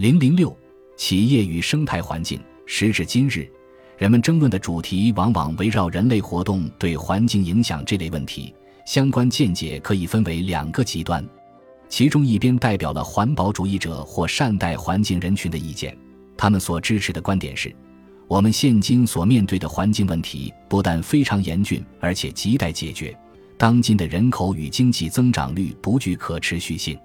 零零六，企业与生态环境。时至今日，人们争论的主题往往围绕人类活动对环境影响这类问题。相关见解可以分为两个极端，其中一边代表了环保主义者或善待环境人群的意见，他们所支持的观点是：我们现今所面对的环境问题不但非常严峻，而且亟待解决。当今的人口与经济增长率不具可持续性。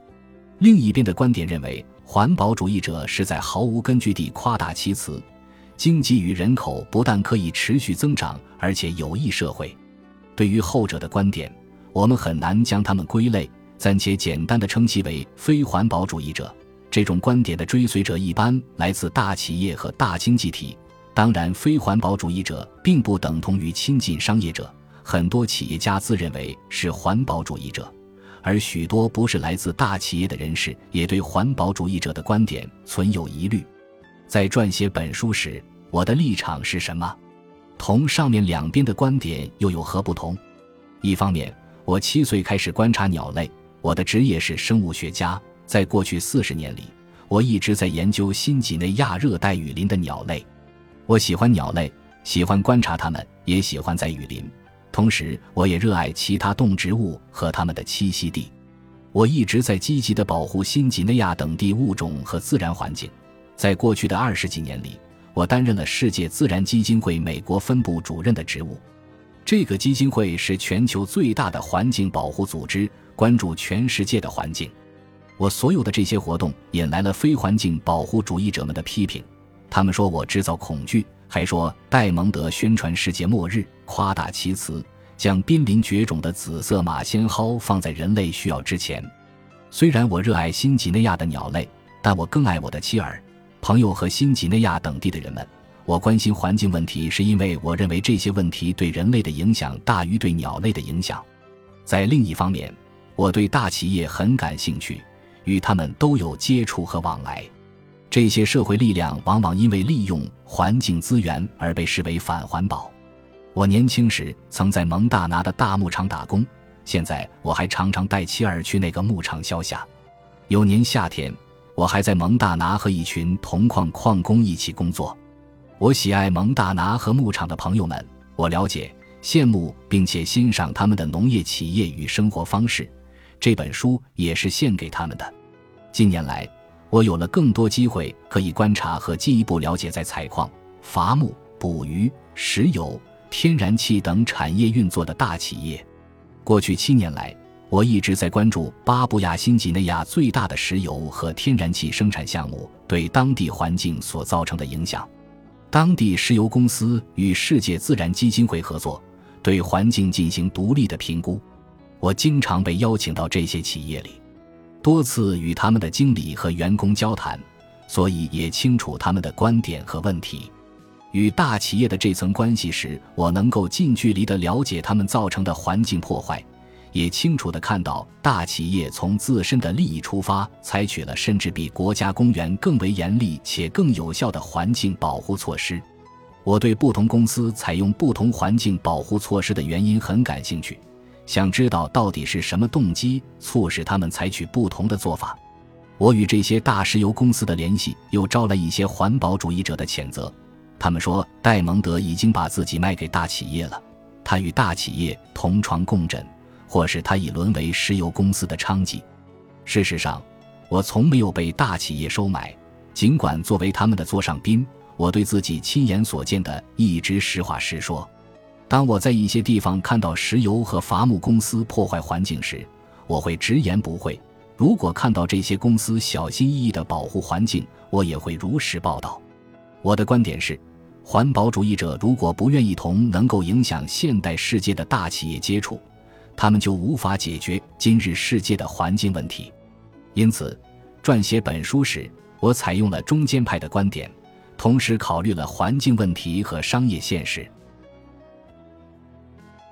另一边的观点认为，环保主义者是在毫无根据地夸大其词，经济与人口不但可以持续增长，而且有益社会。对于后者的观点，我们很难将他们归类，暂且简单的称其为非环保主义者。这种观点的追随者一般来自大企业和大经济体。当然，非环保主义者并不等同于亲近商业者。很多企业家自认为是环保主义者，而许多不是来自大企业的人士也对环保主义者的观点存有疑虑。在撰写本书时，我的立场是什么？同上面两边的观点又有何不同？一方面，我七岁开始观察鸟类，我的职业是生物学家。在过去四十年里，我一直在研究新几内亚热带雨林的鸟类。我喜欢鸟类，喜欢观察它们，也喜欢在雨林。同时，我也热爱其他动植物和它们的栖息地。我一直在积极地保护新几内亚等地物种和自然环境。在过去的二十几年里，我担任了世界自然基金会美国分部主任的职务。这个基金会是全球最大的环境保护组织，关注全世界的环境。我所有的这些活动引来了非环境保护主义者们的批评，他们说我制造恐惧。还说戴蒙德宣传世界末日，夸大其词，将濒临绝种的紫色马先蒿放在人类需要之前。虽然我热爱新几内亚的鸟类，但我更爱我的妻儿、朋友和新几内亚等地的人们。我关心环境问题，是因为我认为这些问题对人类的影响大于对鸟类的影响。在另一方面，我对大企业很感兴趣，与他们都有接触和往来。这些社会力量往往因为利用环境资源而被视为反环保。我年轻时曾在蒙大拿的大牧场打工，现在我还常常带妻儿去那个牧场消夏。有年夏天，我还在蒙大拿和一群铜矿矿工一起工作。我喜爱蒙大拿和牧场的朋友们，我了解、羡慕并且欣赏他们的农业企业与生活方式。这本书也是献给他们的。近年来。我有了更多机会可以观察和进一步了解在采矿、伐木、捕鱼、石油、天然气等产业运作的大企业。过去七年来，我一直在关注巴布亚新几内亚最大的石油和天然气生产项目对当地环境所造成的影响。当地石油公司与世界自然基金会合作，对环境进行独立的评估。我经常被邀请到这些企业里。多次与他们的经理和员工交谈，所以也清楚他们的观点和问题。与大企业的这层关系时，我能够近距离地了解他们造成的环境破坏，也清楚地看到大企业从自身的利益出发，采取了甚至比国家公园更为严厉且更有效的环境保护措施。我对不同公司采用不同环境保护措施的原因很感兴趣。想知道到底是什么动机促使他们采取不同的做法？我与这些大石油公司的联系又招来一些环保主义者的谴责。他们说戴蒙德已经把自己卖给大企业了，他与大企业同床共枕，或是他已沦为石油公司的娼妓。事实上，我从没有被大企业收买，尽管作为他们的座上宾，我对自己亲眼所见的一直实话实说。当我在一些地方看到石油和伐木公司破坏环境时，我会直言不讳；如果看到这些公司小心翼翼地保护环境，我也会如实报道。我的观点是，环保主义者如果不愿意同能够影响现代世界的大企业接触，他们就无法解决今日世界的环境问题。因此，撰写本书时，我采用了中间派的观点，同时考虑了环境问题和商业现实。